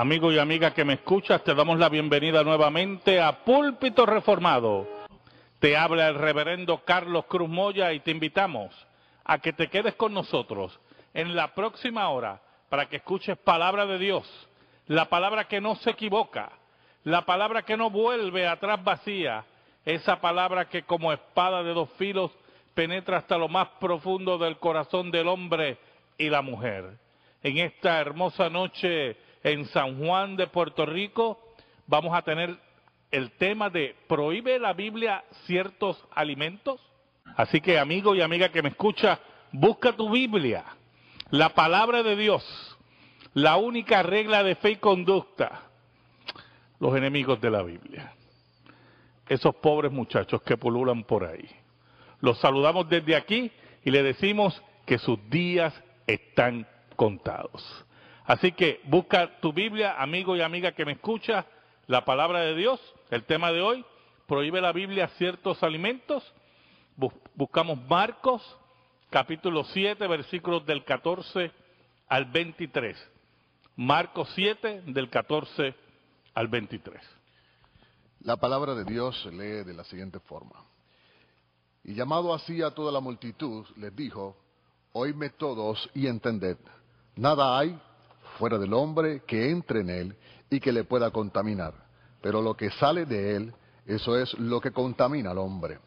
Amigo y amiga que me escuchas, te damos la bienvenida nuevamente a Púlpito Reformado. Te habla el reverendo Carlos Cruz Moya y te invitamos a que te quedes con nosotros en la próxima hora para que escuches palabra de Dios, la palabra que no se equivoca, la palabra que no vuelve atrás vacía, esa palabra que como espada de dos filos penetra hasta lo más profundo del corazón del hombre y la mujer. En esta hermosa noche en San Juan de Puerto Rico vamos a tener el tema de ¿prohíbe la Biblia ciertos alimentos? Así que amigo y amiga que me escucha, busca tu Biblia, la palabra de Dios, la única regla de fe y conducta, los enemigos de la Biblia, esos pobres muchachos que pululan por ahí. Los saludamos desde aquí y le decimos que sus días están contados. Así que busca tu Biblia, amigo y amiga que me escucha, la palabra de Dios, el tema de hoy, prohíbe la Biblia ciertos alimentos. Buscamos Marcos, capítulo 7, versículos del 14 al 23. Marcos 7, del 14 al 23. La palabra de Dios se lee de la siguiente forma. Y llamado así a toda la multitud, les dijo, Oídme todos y entended, nada hay fuera del hombre que entre en él y que le pueda contaminar. Pero lo que sale de él, eso es lo que contamina al hombre.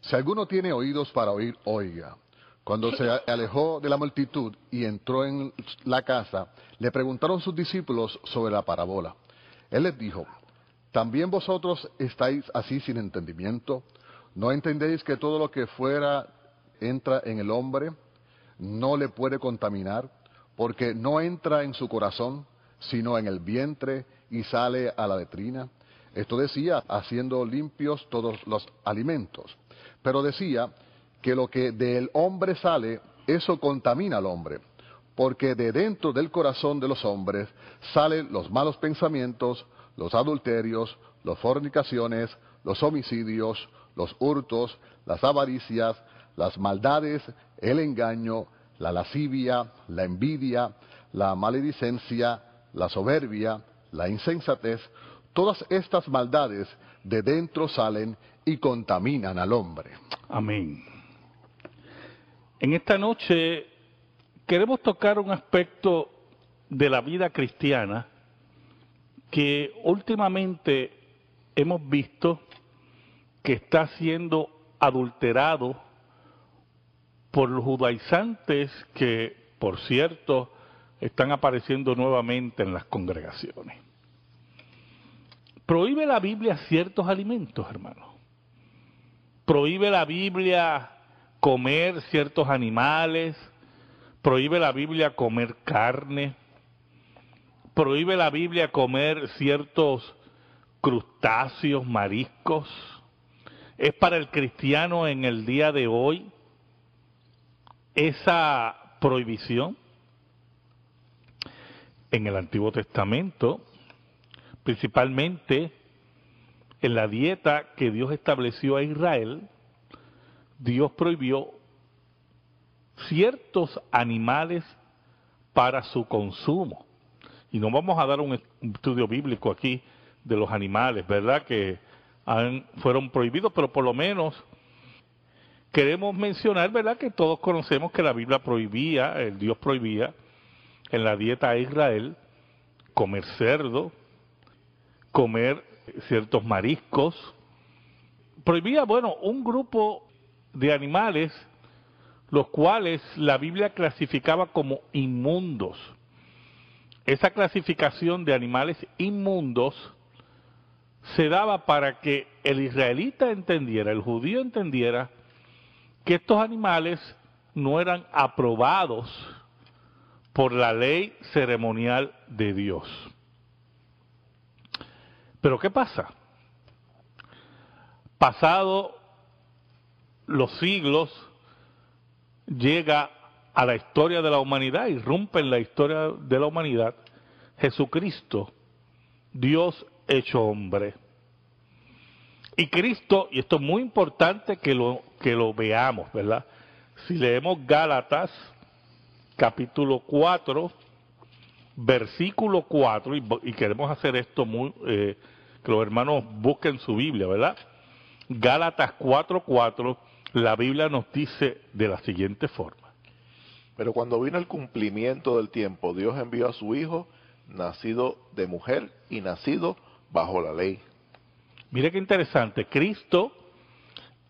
Si alguno tiene oídos para oír, oiga. Cuando se alejó de la multitud y entró en la casa, le preguntaron sus discípulos sobre la parábola. Él les dijo, ¿también vosotros estáis así sin entendimiento? ¿No entendéis que todo lo que fuera entra en el hombre no le puede contaminar? Porque no entra en su corazón, sino en el vientre y sale a la letrina. Esto decía, haciendo limpios todos los alimentos. Pero decía que lo que del hombre sale, eso contamina al hombre, porque de dentro del corazón de los hombres salen los malos pensamientos, los adulterios, las fornicaciones, los homicidios, los hurtos, las avaricias, las maldades, el engaño, la lascivia, la envidia, la maledicencia, la soberbia, la insensatez, todas estas maldades de dentro salen y contaminan al hombre. Amén. En esta noche queremos tocar un aspecto de la vida cristiana que últimamente hemos visto que está siendo adulterado por los judaizantes que, por cierto, están apareciendo nuevamente en las congregaciones. Prohíbe la Biblia ciertos alimentos, hermano. Prohíbe la Biblia comer ciertos animales. Prohíbe la Biblia comer carne. Prohíbe la Biblia comer ciertos crustáceos, mariscos. Es para el cristiano en el día de hoy esa prohibición en el Antiguo Testamento, principalmente en la dieta que Dios estableció a Israel, Dios prohibió ciertos animales para su consumo. Y no vamos a dar un estudio bíblico aquí de los animales, ¿verdad? Que fueron prohibidos, pero por lo menos queremos mencionar, ¿verdad?, que todos conocemos que la Biblia prohibía, el Dios prohibía en la dieta de Israel comer cerdo, comer ciertos mariscos, prohibía, bueno, un grupo de animales los cuales la Biblia clasificaba como inmundos. Esa clasificación de animales inmundos se daba para que el israelita entendiera, el judío entendiera, que estos animales no eran aprobados por la ley ceremonial de Dios. Pero ¿qué pasa? Pasado los siglos, llega a la historia de la humanidad, irrumpe en la historia de la humanidad, Jesucristo, Dios hecho hombre. Y Cristo, y esto es muy importante que lo, que lo veamos, ¿verdad? Si leemos Gálatas, capítulo 4, versículo 4, y, queremos hacer esto muy, eh, que los hermanos busquen su Biblia, ¿verdad? Gálatas 4:4, la Biblia nos dice de la siguiente forma. Pero cuando vino el cumplimiento del tiempo, Dios envió a su Hijo, nacido de mujer y nacido bajo la ley. Mire qué interesante, Cristo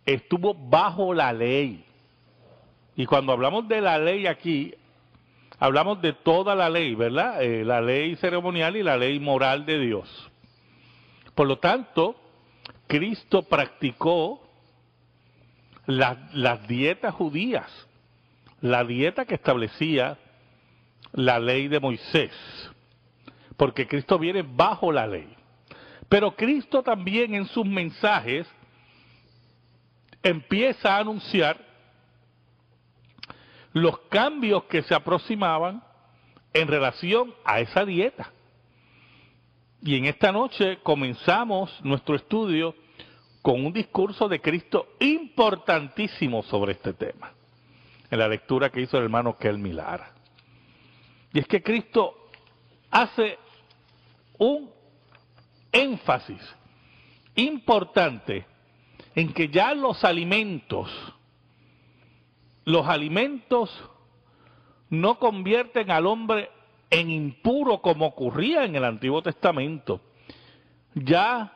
estuvo bajo la ley. Y cuando hablamos de la ley aquí, hablamos de toda la ley, ¿verdad? Eh, la ley ceremonial y la ley moral de Dios. Por lo tanto, Cristo practicó las dietas judías, la dieta que establecía la ley de Moisés, porque Cristo viene bajo la ley. Pero Cristo también en sus mensajes empieza a anunciar los cambios que se aproximaban en relación a esa dieta. Y en esta noche comenzamos nuestro estudio con un discurso de Cristo importantísimo sobre este tema, en la lectura que hizo el hermano Kel Milara. Y es que Cristo hace un énfasis importante en que ya los alimentos, los alimentos no convierten al hombre en impuro como ocurría en el Antiguo Testamento. Ya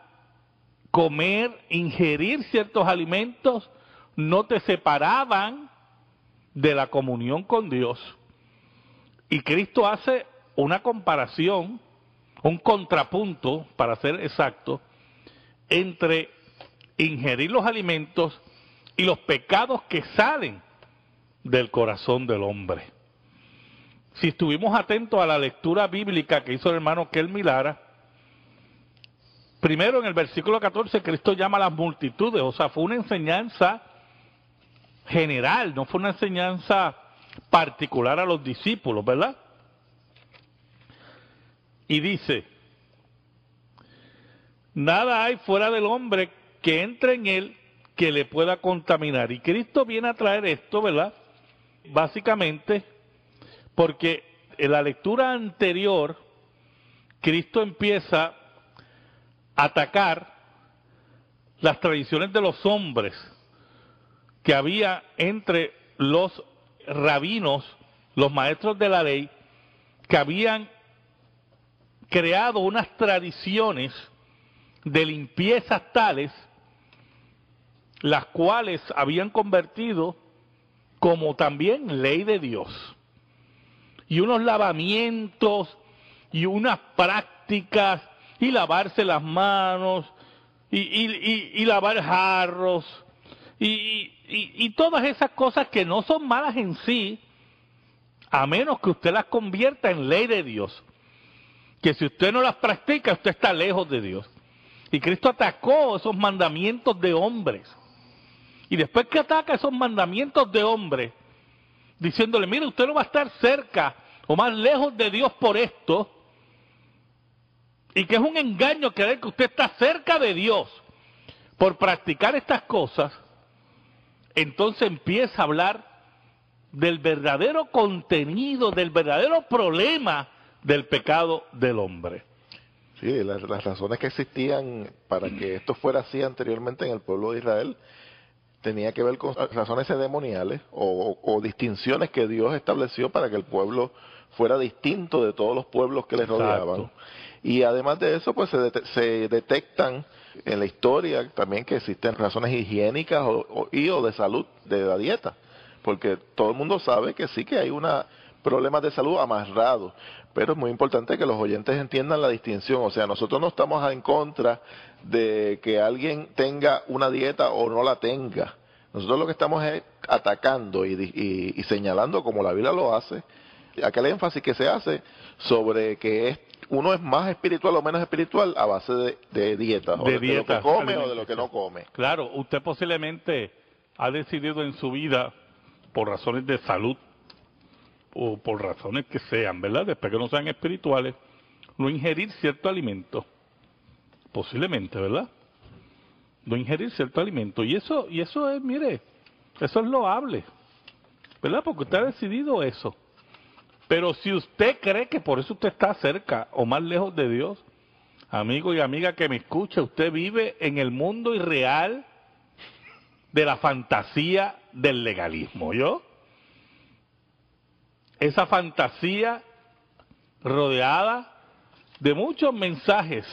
comer, ingerir ciertos alimentos no te separaban de la comunión con Dios. Y Cristo hace una comparación, un contrapunto, para ser exacto, entre ingerir los alimentos y los pecados que salen del corazón del hombre. Si estuvimos atentos a la lectura bíblica que hizo el hermano Kel Milara, primero en el versículo 14 Cristo llama a las multitudes, o sea, fue una enseñanza general, no fue una enseñanza particular a los discípulos, ¿verdad? Y dice, nada hay fuera del hombre que entre en él que le pueda contaminar. Y Cristo viene a traer esto, ¿verdad? Básicamente porque en la lectura anterior, Cristo empieza a atacar las tradiciones de los hombres que había entre los rabinos, los maestros de la ley, que habían creado unas tradiciones de limpiezas tales, las cuales habían convertido como también ley de Dios y unos lavamientos y unas prácticas y lavarse las manos y, lavar jarros y, todas esas cosas que no son malas en sí, a menos que usted las convierta en ley de Dios. Que si usted no las practica, usted está lejos de Dios. Y Cristo atacó esos mandamientos de hombres. Y después que ataca esos mandamientos de hombres, diciéndole, mire, usted no va a estar cerca o más lejos de Dios por esto, y que es un engaño creer que usted está cerca de Dios por practicar estas cosas, entonces empieza a hablar del verdadero contenido, del verdadero problema del pecado del hombre. Sí, las, razones que existían para que esto fuera así anteriormente en el pueblo de Israel tenía que ver con razones ceremoniales o, distinciones que Dios estableció para que el pueblo fuera distinto de todos los pueblos que les rodeaban. Y además de eso, pues se, detectan en la historia también que existen razones higiénicas o, y o de salud de la dieta, porque todo el mundo sabe que sí que hay una problemas de salud amarrados, pero es muy importante que los oyentes entiendan la distinción, o sea, nosotros no estamos en contra de que alguien tenga una dieta o no la tenga. Nosotros lo que estamos es atacando y, y señalando, como la Biblia lo hace, aquel énfasis que se hace sobre que es, uno es más espiritual o menos espiritual a base de, dieta, de, de, lo que come o de lo que no come. Claro, usted posiblemente ha decidido en su vida, por razones de salud o por razones que sean, ¿verdad? Después que no sean espirituales, no ingerir cierto alimento. Posiblemente, ¿verdad? No ingerir cierto alimento. Y eso, y eso es, mire, eso es loable. ¿Verdad? Porque usted ha decidido eso. Pero si usted cree que por eso usted está cerca o más lejos de Dios, amigo y amiga que me escucha, usted vive en el mundo irreal de la fantasía del legalismo, ¿yo? Esa fantasía rodeada de muchos mensajes,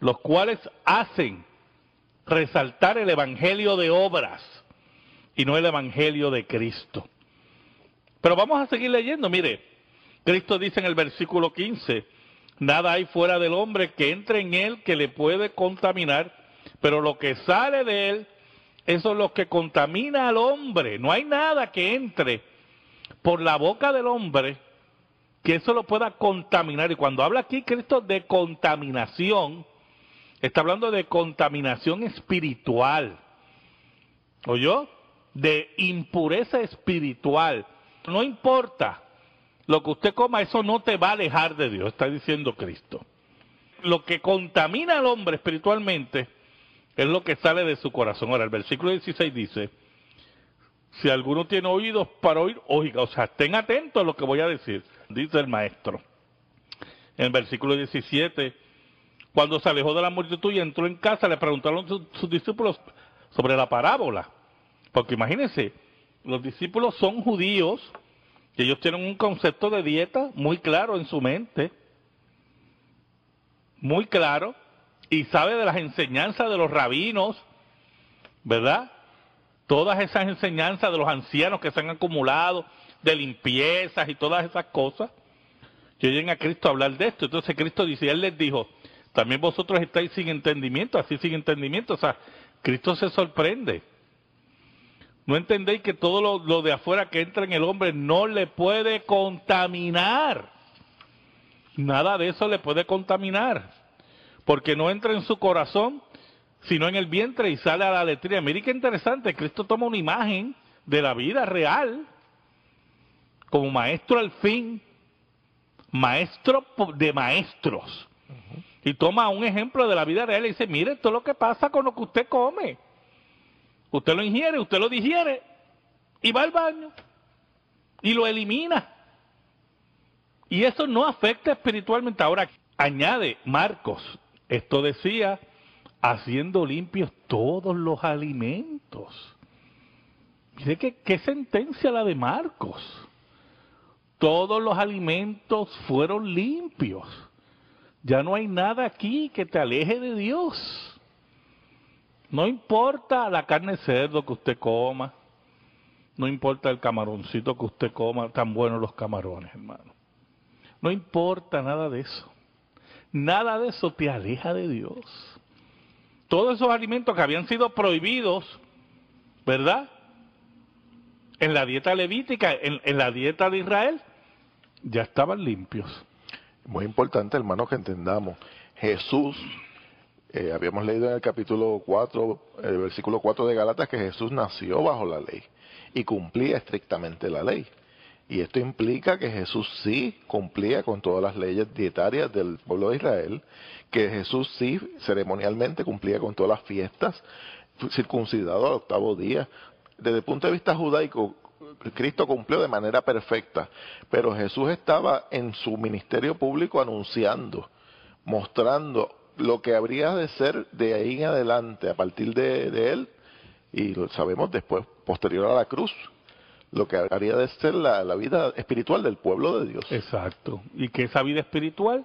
los cuales hacen resaltar el Evangelio de obras y no el Evangelio de Cristo. Pero vamos a seguir leyendo, mire, Cristo dice en el versículo 15, nada hay fuera del hombre que entre en él que le puede contaminar, pero lo que sale de él, eso es lo que contamina al hombre. No hay nada que entre por la boca del hombre que eso lo pueda contaminar. Y cuando habla aquí Cristo de contaminación, está hablando de contaminación espiritual. ¿Oyó? De impureza espiritual. No importa lo que usted coma, eso no te va a alejar de Dios, está diciendo Cristo. Lo que contamina al hombre espiritualmente es lo que sale de su corazón. Ahora, el versículo 16 dice, si alguno tiene oídos para oír, oiga, o sea, estén atentos a lo que voy a decir, dice el maestro. En el versículo 17, cuando se alejó de la multitud y entró en casa, le preguntaron sus, sus discípulos sobre la parábola. Porque imagínense, los discípulos son judíos, y ellos tienen un concepto de dieta muy claro en su mente, muy claro, y sabe de las enseñanzas de los rabinos, ¿verdad? Todas esas enseñanzas de los ancianos que se han acumulado, de limpiezas y todas esas cosas, que oyen a Cristo hablar de esto. Entonces Cristo dice, Él les dijo, también vosotros estáis sin entendimiento, así sin entendimiento. O sea, Cristo se sorprende. ¿No entendéis que todo lo, de afuera que entra en el hombre no le puede contaminar? Nada de eso le puede contaminar. Porque no entra en su corazón, sino en el vientre y sale a la letría. Mire qué interesante, Cristo toma una imagen de la vida real, como maestro al fin, maestro de maestros. Uh -huh. Y toma un ejemplo de la vida real y dice, mire, es lo que pasa con lo que usted come. Usted lo ingiere, usted lo digiere y va al baño y lo elimina. Y eso no afecta espiritualmente. Ahora, añade Marcos, esto decía, haciendo limpios todos los alimentos. Mire que, qué sentencia la de Marcos. Todos los alimentos fueron limpios. Ya no hay nada aquí que te aleje de Dios. No importa la carne de cerdo que usted coma, no importa el camaroncito que usted coma, tan buenos los camarones, hermano. No importa nada de eso. Nada de eso te aleja de Dios. Todos esos alimentos que habían sido prohibidos, ¿verdad? En la dieta levítica, en, la dieta de Israel, ya estaban limpios. Muy importante, hermano, que entendamos. Jesús eh, habíamos leído en el capítulo 4, el versículo 4 de Galatas, que Jesús nació bajo la ley y cumplía estrictamente la ley. Y esto implica que Jesús sí cumplía con todas las leyes dietarias del pueblo de Israel, que Jesús sí ceremonialmente cumplía con todas las fiestas, circuncidado al octavo día. Desde el punto de vista judaico, Cristo cumplió de manera perfecta, pero Jesús estaba en su ministerio público anunciando, mostrando lo que habría de ser de ahí en adelante, a partir de, de él, y lo sabemos después, posterior a la cruz, lo que habría de ser la, la, vida espiritual del pueblo de Dios. Exacto. Y que esa vida espiritual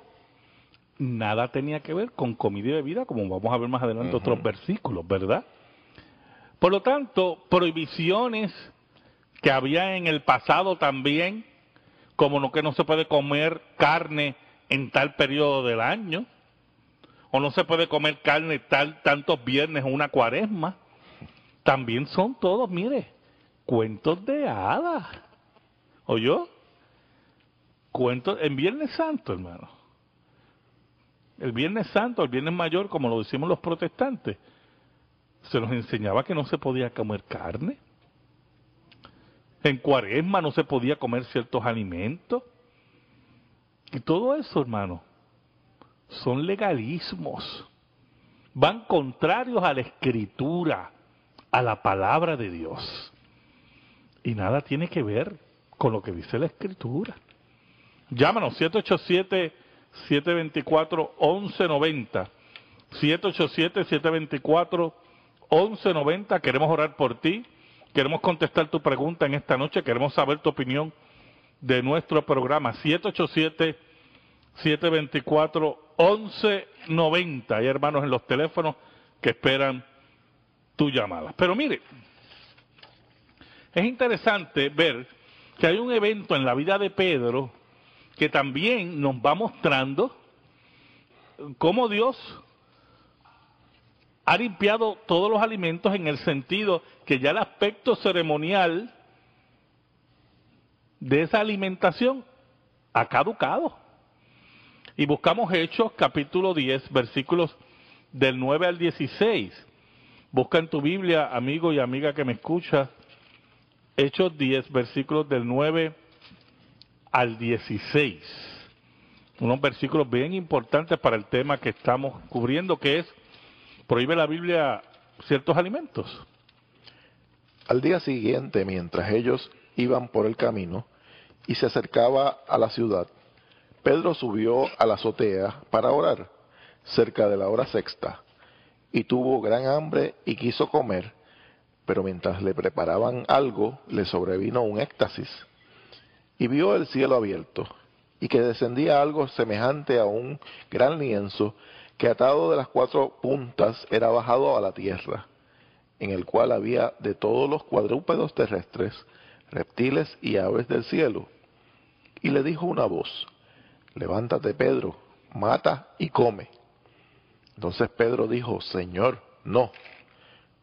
nada tenía que ver con comida y bebida, como vamos a ver más adelante uh -huh. otros versículos, ¿verdad? Por lo tanto, prohibiciones que había en el pasado también, como no que no se puede comer carne en tal periodo del año, o no se puede comer carne tal tantos viernes o una cuaresma, también son todos, mire, cuentos de hadas. ¿Oyó? Cuentos en Viernes Santo, hermano. El Viernes Santo, el Viernes Mayor, como lo decimos los protestantes, se nos enseñaba que no se podía comer carne. En Cuaresma no se podía comer ciertos alimentos. Y todo eso, hermano, son legalismos. Van contrarios a la escritura, a la palabra de Dios. Y nada tiene que ver con lo que dice la escritura. Llámanos 787-724-1190. 787-724-1190. Queremos orar por ti. Queremos contestar tu pregunta en esta noche. Queremos saber tu opinión de nuestro programa. 787-724-1190. Hay hermanos en los teléfonos que esperan tu llamada. Pero mire, es interesante ver que hay un evento en la vida de Pedro que también nos va mostrando cómo Dios ha limpiado todos los alimentos en el sentido que ya el aspecto ceremonial de esa alimentación ha caducado. Y buscamos Hechos capítulo 10, versículos del 9 al 16. Busca en tu Biblia, amigo y amiga que me escucha, Hechos 10, versículos del 9 al 16. Unos versículos bien importantes para el tema que estamos cubriendo, que es, prohíbe la Biblia ciertos alimentos. Al día siguiente, mientras ellos iban por el camino y se acercaba a la ciudad, Pedro subió a la azotea para orar, cerca de la hora sexta, y tuvo gran hambre y quiso comer pero mientras le preparaban algo, le sobrevino un éxtasis, y vio el cielo abierto, y que descendía algo semejante a un gran lienzo, que atado de las cuatro puntas era bajado a la tierra, en el cual había de todos los cuadrúpedos terrestres, reptiles y aves del cielo. Y le dijo una voz, levántate Pedro, mata y come. Entonces Pedro dijo, Señor, no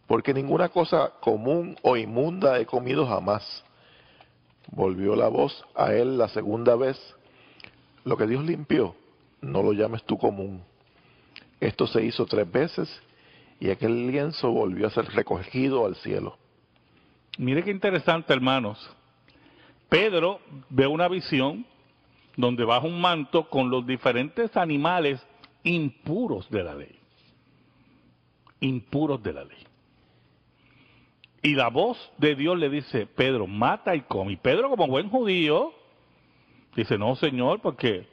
porque ninguna cosa común o inmunda he comido jamás. Volvió la voz a él la segunda vez. Lo que Dios limpió, no lo llames tú común. Esto se hizo tres veces y aquel lienzo volvió a ser recogido al cielo. Mire qué interesante, hermanos. Pedro ve una visión donde baja un manto con los diferentes animales impuros de la ley. Impuros de la ley. Y la voz de Dios le dice, Pedro, mata y come. Y Pedro, como buen judío, dice, no, Señor, porque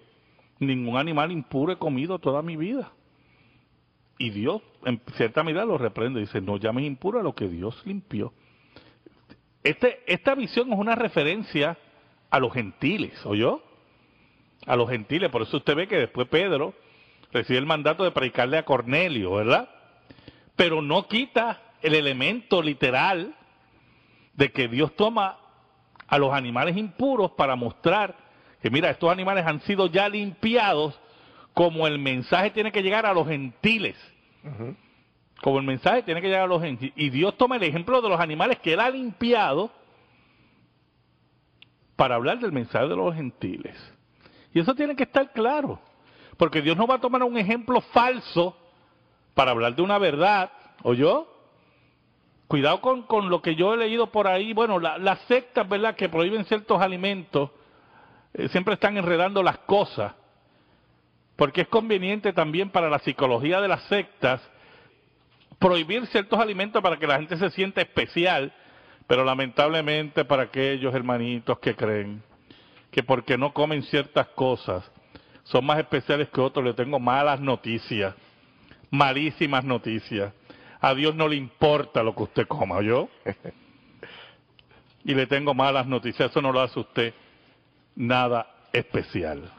ningún animal impuro he comido toda mi vida. Y Dios, en cierta medida, lo reprende. Dice, no llames impuro a lo que Dios limpió. Este, esta visión es una referencia a los gentiles, ¿oyó? A los gentiles. Por eso usted ve que después Pedro recibe el mandato de predicarle a Cornelio, ¿verdad? Pero no quita el elemento literal de que Dios toma a los animales impuros para mostrar que mira, estos animales han sido ya limpiados como el mensaje tiene que llegar a los gentiles. Como el mensaje tiene que llegar a los gentiles. Y Dios toma el ejemplo de los animales que él ha limpiado para hablar del mensaje de los gentiles. Y eso tiene que estar claro. Porque Dios no va a tomar un ejemplo falso para hablar de una verdad, ¿o yo? Cuidado con, con, lo que yo he leído por ahí. Bueno, las sectas, ¿verdad?, que prohíben ciertos alimentos, eh, siempre están enredando las cosas, porque es conveniente también para la psicología de las sectas prohibir ciertos alimentos para que la gente se sienta especial, pero lamentablemente para aquellos hermanitos que creen que porque no comen ciertas cosas son más especiales que otros, le tengo malas noticias, malísimas noticias a Dios no le importa lo que usted coma, ¿yo? y le tengo malas noticias, eso no lo hace usted nada especial.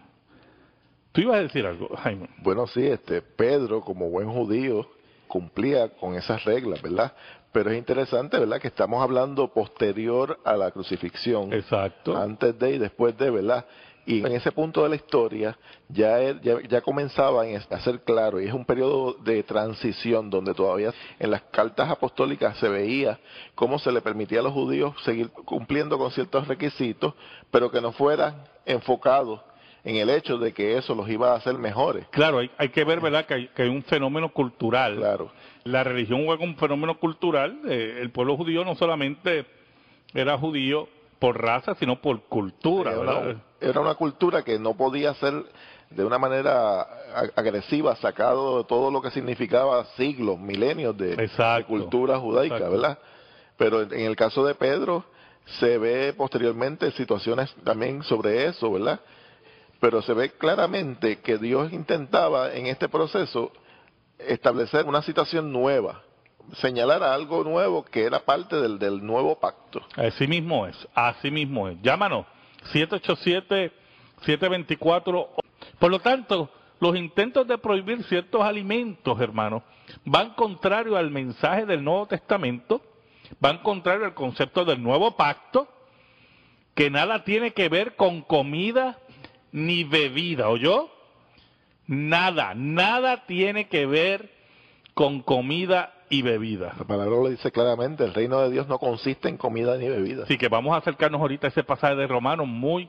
¿Tú ibas a decir algo, Jaime? Bueno, sí, este Pedro, como buen judío, cumplía con esas reglas, ¿verdad? Pero es interesante, ¿verdad? Que estamos hablando posterior a la crucifixión. Exacto. Antes de y después de, ¿verdad? Y en ese punto de la historia ya, ya, ya comenzaban a ser claro, y es un periodo de transición donde todavía en las cartas apostólicas se veía cómo se le permitía a los judíos seguir cumpliendo con ciertos requisitos, pero que no fueran enfocados en el hecho de que eso los iba a hacer mejores. Claro, hay, hay que ver, ¿verdad?, que hay, que hay, un fenómeno cultural. Claro. La religión fue un fenómeno cultural. Eh, el pueblo judío no solamente era judío por raza, sino por cultura. Era, era una cultura que no podía ser de una manera agresiva, sacado de todo lo que significaba siglos, milenios de, cultura judaica, ¿verdad? Pero en el caso de Pedro se ve posteriormente situaciones también sobre eso, ¿verdad? pero se ve claramente que Dios intentaba en este proceso establecer una situación nueva, señalar algo nuevo que era parte del, del nuevo pacto. Así mismo es, así mismo es. Llámanos, 787-724. Por lo tanto, los intentos de prohibir ciertos alimentos, hermanos, van contrario al mensaje del Nuevo Testamento, van contrario al concepto del nuevo pacto, que nada tiene que ver con comida ni bebida, ¿oyó? Nada, nada tiene que ver con comida y bebida. La palabra lo dice claramente, el reino de Dios no consiste en comida ni bebida. Así que vamos a acercarnos ahorita a ese pasaje de Romanos muy,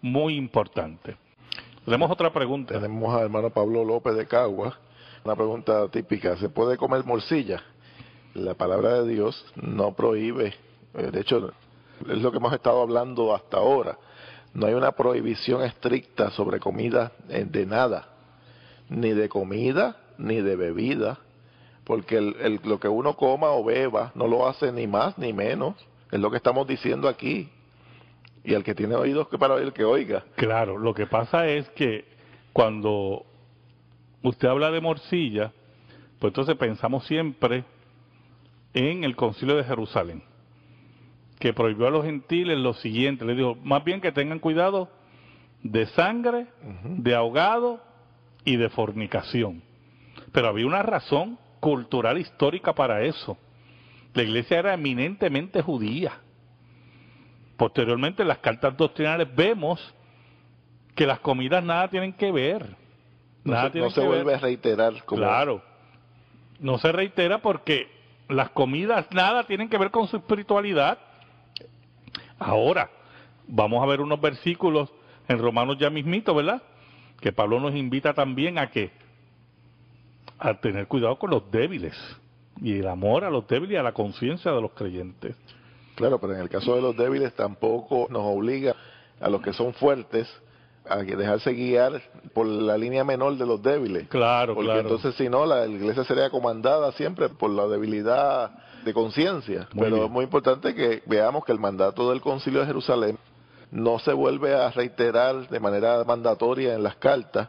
muy importante. Tenemos otra pregunta. Tenemos al hermano Pablo López de Cagua, una pregunta típica, ¿se puede comer morcilla? La palabra de Dios no prohíbe, eh, de hecho es lo que hemos estado hablando hasta ahora, no hay una prohibición estricta sobre comida eh, de nada, ni de comida ni de bebida, porque el, lo que uno coma o beba no lo hace ni más ni menos, es lo que estamos diciendo aquí. Y el que tiene oídos que para oír que oiga. Claro, lo que pasa es que cuando usted habla de morcilla, pues entonces pensamos siempre en el concilio de Jerusalén que prohibió a los gentiles lo siguiente, le dijo, más bien que tengan cuidado de sangre, de ahogado y de fornicación. Pero había una razón cultural histórica para eso. La iglesia era eminentemente judía. Posteriormente en las cartas doctrinales vemos que las comidas nada tienen que ver. Nada no se, vuelve a reiterar. Claro. No se reitera porque las comidas nada tienen que ver con su espiritualidad. Ahora, vamos a ver unos versículos en Romanos ya mismito, ¿verdad? Que Pablo nos invita también a que a tener cuidado con los débiles y el amor a los débiles y a la conciencia de los creyentes. Claro, pero en el caso de los débiles tampoco nos obliga a los que son fuertes a dejarse guiar por la línea menor de los débiles. Claro, Porque claro. entonces si no, la iglesia sería comandada siempre por la debilidad de conciencia. Pero bien. es muy importante que veamos que el mandato del concilio de Jerusalén no se vuelve a reiterar de manera mandatoria en las cartas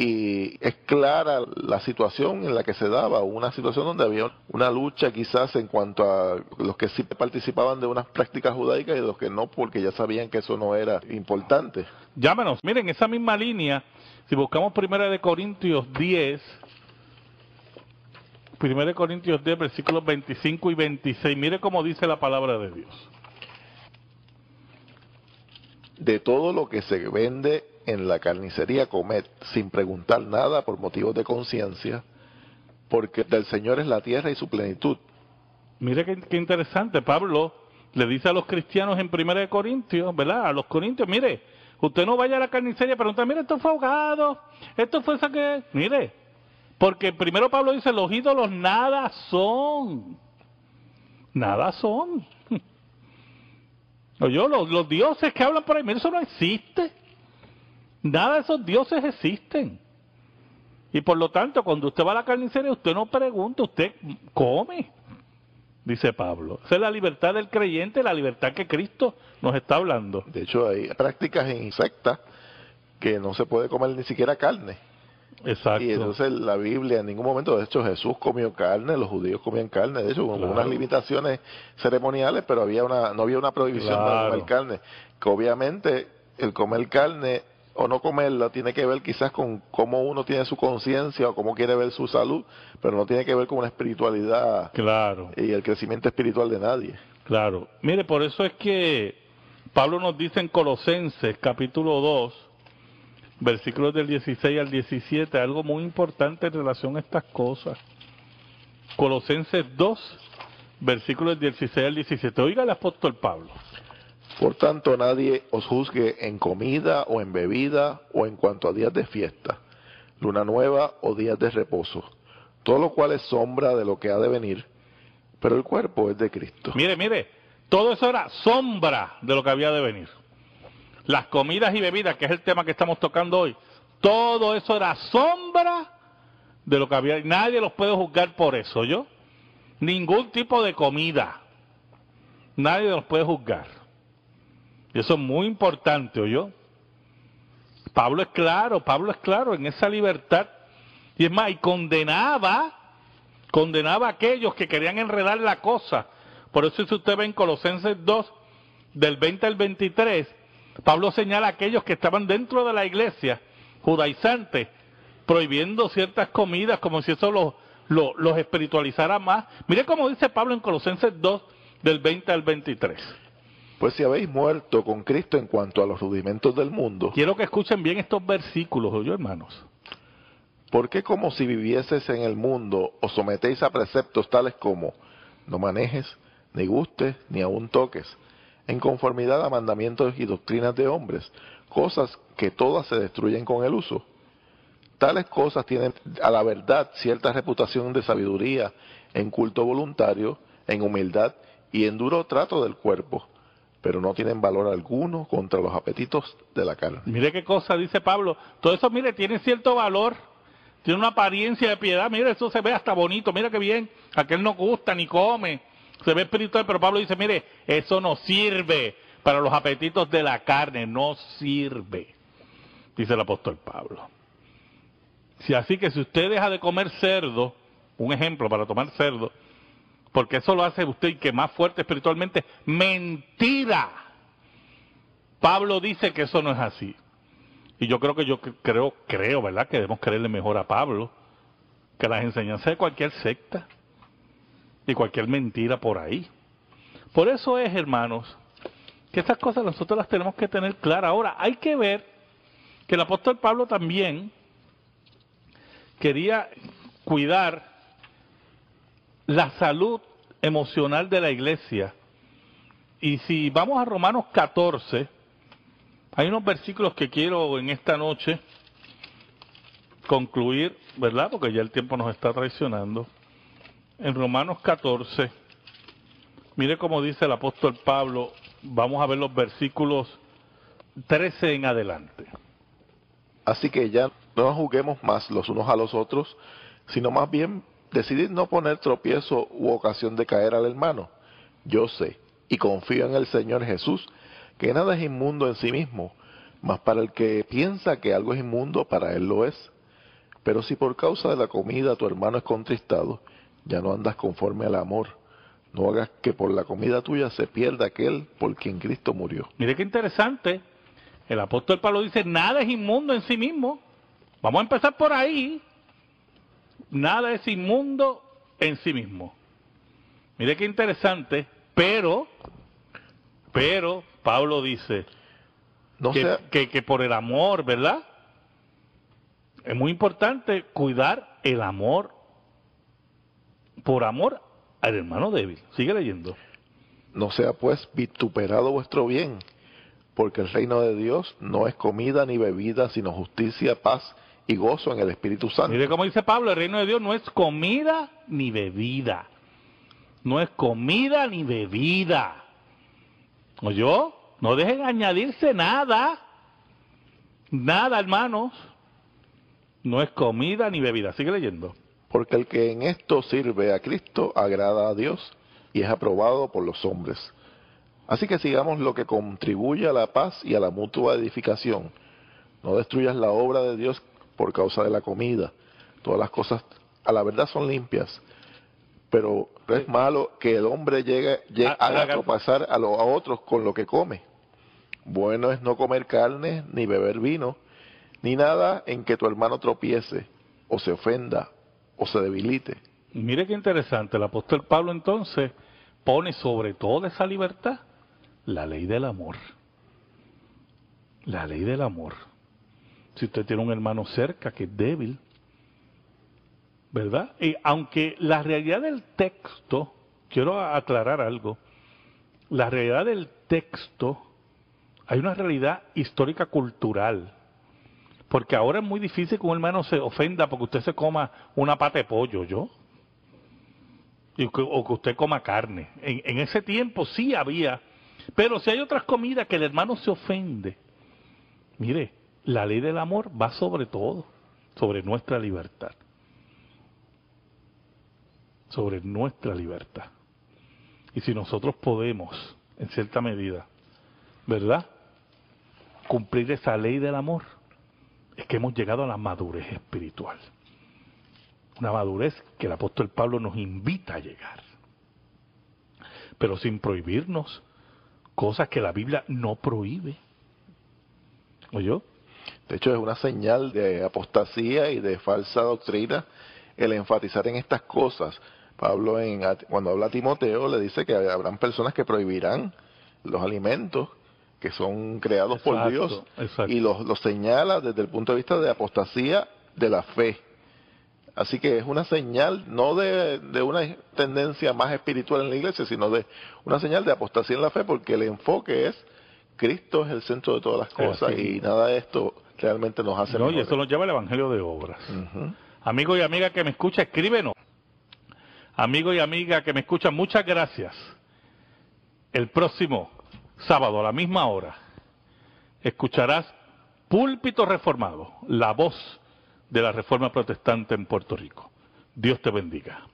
y es clara la situación en la que se daba, una situación donde había una lucha quizás en cuanto a los que sí participaban de unas prácticas judaicas y los que no, porque ya sabían que eso no era importante. Llámanos. Miren, esa misma línea, si buscamos Primera de Corintios 10, Primera de Corintios 10, versículos 25 y 26, mire cómo dice la palabra de Dios. De todo lo que se vende en la carnicería, comed sin preguntar nada por motivos de conciencia, porque del Señor es la tierra y su plenitud. Mire qué, interesante, Pablo le dice a los cristianos en Primera de Corintios, ¿verdad? A los corintios, mire, usted no vaya a la carnicería y pregunta, mire, esto fue ahogado, esto fue esa que... Mire, porque primero Pablo dice, los ídolos nada son, nada son. Oye, los, los dioses que hablan por ahí, mire, eso no existe. Nada de esos dioses existen. Y por lo tanto, cuando usted va a la carnicería, usted no pregunta, usted come, dice Pablo. Esa es la libertad del creyente, la libertad que Cristo nos está hablando. De hecho, hay prácticas en sectas que no se puede comer ni siquiera carne. Exacto. Y entonces la Biblia en ningún momento, de hecho Jesús comió carne, los judíos comían carne, de hecho con Claro. unas limitaciones ceremoniales, pero había una, no había una prohibición Claro. de comer carne. Que obviamente el comer carne o no comerla tiene que ver quizás con cómo uno tiene su conciencia o cómo quiere ver su salud, pero no tiene que ver con una espiritualidad Claro, y el crecimiento espiritual de nadie. claro. Mire, por eso es que Pablo nos dice en Colosenses capítulo 2, versículos del 16 al 17, algo muy importante en relación a estas cosas. Colosenses 2, versículos del 16 al 17. Oiga el apóstol Pablo. Por tanto, nadie os juzgue en comida o en bebida o en cuanto a días de fiesta, luna nueva o días de reposo, todo lo cual es sombra de lo que ha de venir, pero el cuerpo es de Cristo. Mire, mire, todo eso era sombra de lo que había de venir. Las comidas y bebidas, que es el tema que estamos tocando hoy, todo eso era sombra de lo que había. Nadie los puede juzgar por eso, ¿yo? Ningún tipo de comida. Nadie los puede juzgar. Eso es muy importante, ¿oyó? Pablo es claro, Pablo es claro en esa libertad. Y es más, y condenaba, condenaba a aquellos que querían enredar la cosa. Por eso si usted ve en Colosenses 2, del 20 al 23, Pablo señala a aquellos que estaban dentro de la iglesia, judaizantes, prohibiendo ciertas comidas como si eso los, los, los espiritualizara más. Mire cómo dice Pablo en Colosenses 2, del 20 al 23. Pues si habéis muerto con Cristo en cuanto a los rudimentos del mundo, Quiero que escuchen bien estos versículos, oye hermanos. ¿por qué como si vivieses en el mundo os sometéis a preceptos tales como no manejes, ni gustes, ni aun toques, en conformidad a mandamientos y doctrinas de hombres, cosas que todas se destruyen con el uso? Tales cosas tienen a la verdad cierta reputación de sabiduría, en culto voluntario, en humildad y en duro trato del cuerpo, pero no tienen valor alguno contra los apetitos de la carne. Mire qué cosa dice Pablo. Todo eso, mire, tiene cierto valor. Tiene una apariencia de piedad. Mire, eso se ve hasta bonito. Mira qué bien. Aquel no gusta ni come. Se ve espiritual, pero Pablo dice, mire, eso no sirve para los apetitos de la carne. No sirve. Dice el apóstol Pablo. Si así que si usted deja de comer cerdo, un ejemplo para tomar cerdo, porque eso lo hace usted que más fuerte espiritualmente, mentira. Pablo dice que eso no es así. Y yo creo que yo creo, creo, ¿verdad? Que debemos creerle mejor a Pablo que las enseñanzas de cualquier secta y cualquier mentira por ahí. Por eso es, hermanos, que estas cosas nosotros las tenemos que tener claras. Ahora, hay que ver que el apóstol Pablo también quería cuidar la salud emocional de la iglesia. Y si vamos a Romanos 14, hay unos versículos que quiero en esta noche concluir, ¿verdad? Porque ya el tiempo nos está traicionando. En Romanos 14, mire cómo dice el apóstol Pablo, vamos a ver los versículos 13 en adelante. Así que ya no nos juguemos más los unos a los otros, sino más bien decidid no poner tropiezo u ocasión de caer al hermano. Yo sé y confío en el Señor Jesús que nada es inmundo en sí mismo, mas para el que piensa que algo es inmundo, para él lo es. Pero si por causa de la comida tu hermano es contristado, ya no andas conforme al amor. No hagas que por la comida tuya se pierda aquel por quien Cristo murió. Mire qué interesante. El apóstol Pablo dice, nada es inmundo en sí mismo. Vamos a empezar por ahí. Nada es inmundo en sí mismo. Mire qué interesante, pero, pero Pablo dice No que, sea, que, que por el amor, ¿verdad? Es muy importante cuidar el amor, por amor al hermano débil. Sigue leyendo. no sea pues vituperado vuestro bien, porque el reino de Dios no es comida ni bebida, sino justicia, paz y gozo en el Espíritu Santo. Mire cómo dice Pablo, el reino de Dios no es comida ni bebida. No es comida ni bebida. ¿Oyó? No dejen añadirse nada. Nada, hermanos. No es comida ni bebida. Sigue leyendo. Porque el que en esto sirve a Cristo agrada a Dios y es aprobado por los hombres. Así que sigamos lo que contribuye a la paz y a la mutua edificación. No destruyas la obra de Dios por causa de la comida. Todas las cosas a la verdad son limpias, pero no es malo que el hombre llegue, llegue Ha- haga haga- tropezar a, lo- a otros con lo que come. Bueno es no comer carne, ni beber vino, ni nada en que tu hermano tropiece, o se ofenda, o se debilite. Mire qué interesante. El apóstol Pablo entonces pone sobre toda esa libertad la ley del amor. La ley del amor. Si usted tiene un hermano cerca que es débil, ¿verdad? Y aunque la realidad del texto, quiero aclarar algo, la realidad del texto, hay una realidad histórica cultural. Porque ahora es muy difícil que un hermano se ofenda porque usted se coma una pata de pollo, ¿yo? Y que- o que usted coma carne. En, en ese tiempo sí había. Pero si hay otras comidas que el hermano se ofende, mire, la ley del amor va sobre todo, sobre nuestra libertad. Sobre nuestra libertad. Y si nosotros podemos, en cierta medida, ¿verdad? Cumplir esa ley del amor, es que hemos llegado a la madurez espiritual. Una madurez que el apóstol Pablo nos invita a llegar. Pero sin prohibirnos cosas que la Biblia no prohíbe. ¿Oyó? De hecho, es una señal de apostasía y de falsa doctrina el enfatizar en estas cosas. Pablo, en, cuando habla a Timoteo, le dice que habrán personas que prohibirán los alimentos que son creados por Dios y los, los señala desde el punto de vista de apostasía de la fe. Así que es una señal no de, de, una tendencia más espiritual en la iglesia, sino de una señal de apostasía en la fe, porque el enfoque es Cristo es el centro de todas las cosas y nada de esto realmente nos hace. No, y eso nos lleva al Evangelio de Obras. Amigo y amiga que me escucha, escríbenos. Amigo y amiga que me escucha, muchas gracias. El próximo sábado a la misma hora escucharás Púlpito Reformado, la voz de la Reforma Protestante en Puerto Rico. Dios te bendiga.